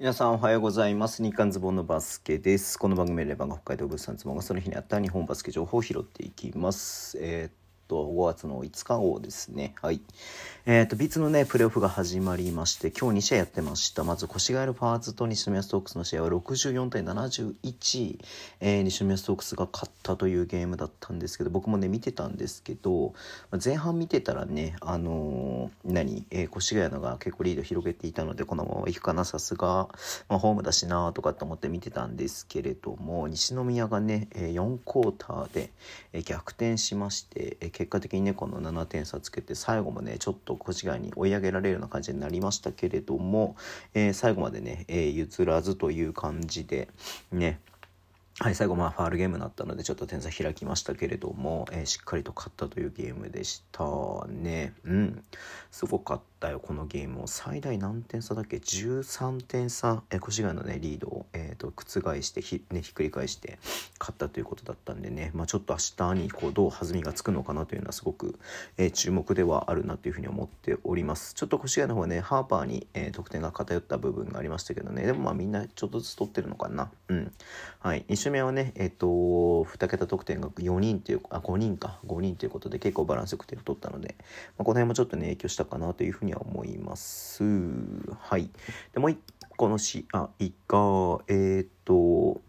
皆さんおはようございます。日刊ズボンのバスケです。この番組でレバンが北海道物産ズボンがその日にあった日本バスケ情報を拾っていきます。えーと、5月の5日号ですね。はい。えーと、ビーツのね、プレーオフが始まりまして、今日2試合やってました。まず、越谷のパーズと西宮ストークスの試合は64対71、えー西宮ストークスが勝ったというゲームだったんですけど、僕もね、見てたんですけど、まあ前半見てたらね、あのー何、えー越谷のが結構リード広げていたので、このまま行くかな、さすが、まあ、ホームだしなとかって思って見てたんですけれども、西宮がね、えー4クォーターで、逆転しまして、えー結果的にね、この7点差つけて、最後もね、ちょっと越谷に追い上げられるような感じになりましたけれども、えー最後までね、えー譲らずという感じで、ね、はい、最後まあファールゲームになったのでちょっと点差開きましたけれども、えーしっかりと勝ったというゲームでしたね。うん。すごかったよ、このゲームを。最大何点差だっけ ?13 点差、えー越谷のね、リードを、えーと覆してひ、ね、ひっくり返して勝ったということだったんでね、まあちょっと明日にこうどう弾みがつくのかなというのはすごく、えー注目ではあるなというふうに思っております。ちょっと越谷の方はね、ハーパーに、えー得点が偏った部分がありましたけどね、でもまあみんなちょっとずつ取ってるのかな。うん。はい。2周目はね、えっ、と、2桁得点が4人という、あ、5人か、5人ということで結構バランスよく点を取ったので、まあ、この辺もちょっとね、影響したかなというふうには思います。はい。で、もう一個の試合が、えっ、と、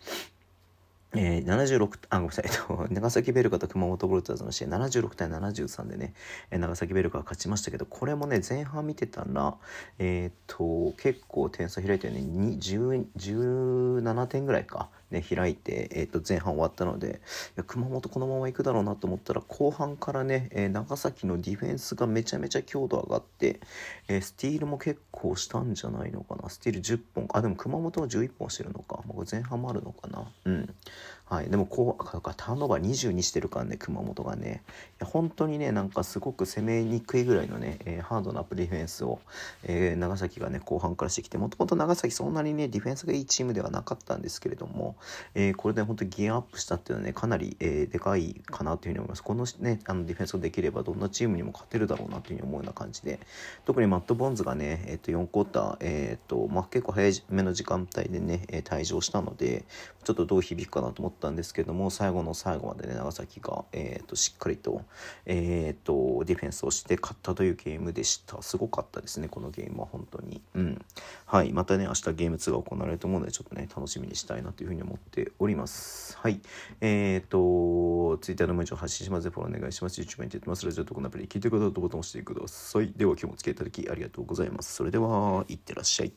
えー、76あごめんなさい、えっと、長崎ベルカと熊本ボルターズの試合76対73でね、えー長崎ベルカが勝ちましたけどこれもね前半見てたらえっ、と結構点差開いてね17点ぐらいか、ね、開いて、えー、と前半終わったので熊本このまま行くだろうなと思ったら後半からね、えー長崎のディフェンスがめちゃめちゃ強度上がって、えースティールも結構したんじゃないのかな。スティール10本あでも熊本は11本してるのか、まあ前半もあるのかな。うん。はい、でもこうかターンオーバー22してるからね熊本がね。いや本当にねなんかすごく攻めにくいぐらいのね、えーハードなプディフェンスを、えー長崎がね後半からしてきてもともと長崎そんなにねディフェンスがいいチームではなかったんですけれども、えーこれで本当にギアアップしたっていうのはねかなり、えーでかいかなというふうに思います。このねあのディフェンスができればどんなチームにも勝てるだろうなというふうに思うような感じで特にマット・ボンズがね、えー、と4クォーター、えーとまあ、結構早めの時間帯でね、退場したのでちょっとどう響くかなと思ってたんですけども最後の最後までね長崎が、えー、としっかりと,、えー、とディフェンスをして勝ったというゲームでした。すごかったですねこのゲームは本当に。うん。はい。またね明日ゲーム2が行われると思うのでちょっとね楽しみにしたいなというふうに思っております。はい。えっ、と Twitter の文章を発信します。フォローお願いします。YouTube に出てます。ラジオとこのアプリ聞いてくださるとボタン押してください。では今日もお付き合いいただきありがとうございます。それではいってらっしゃい。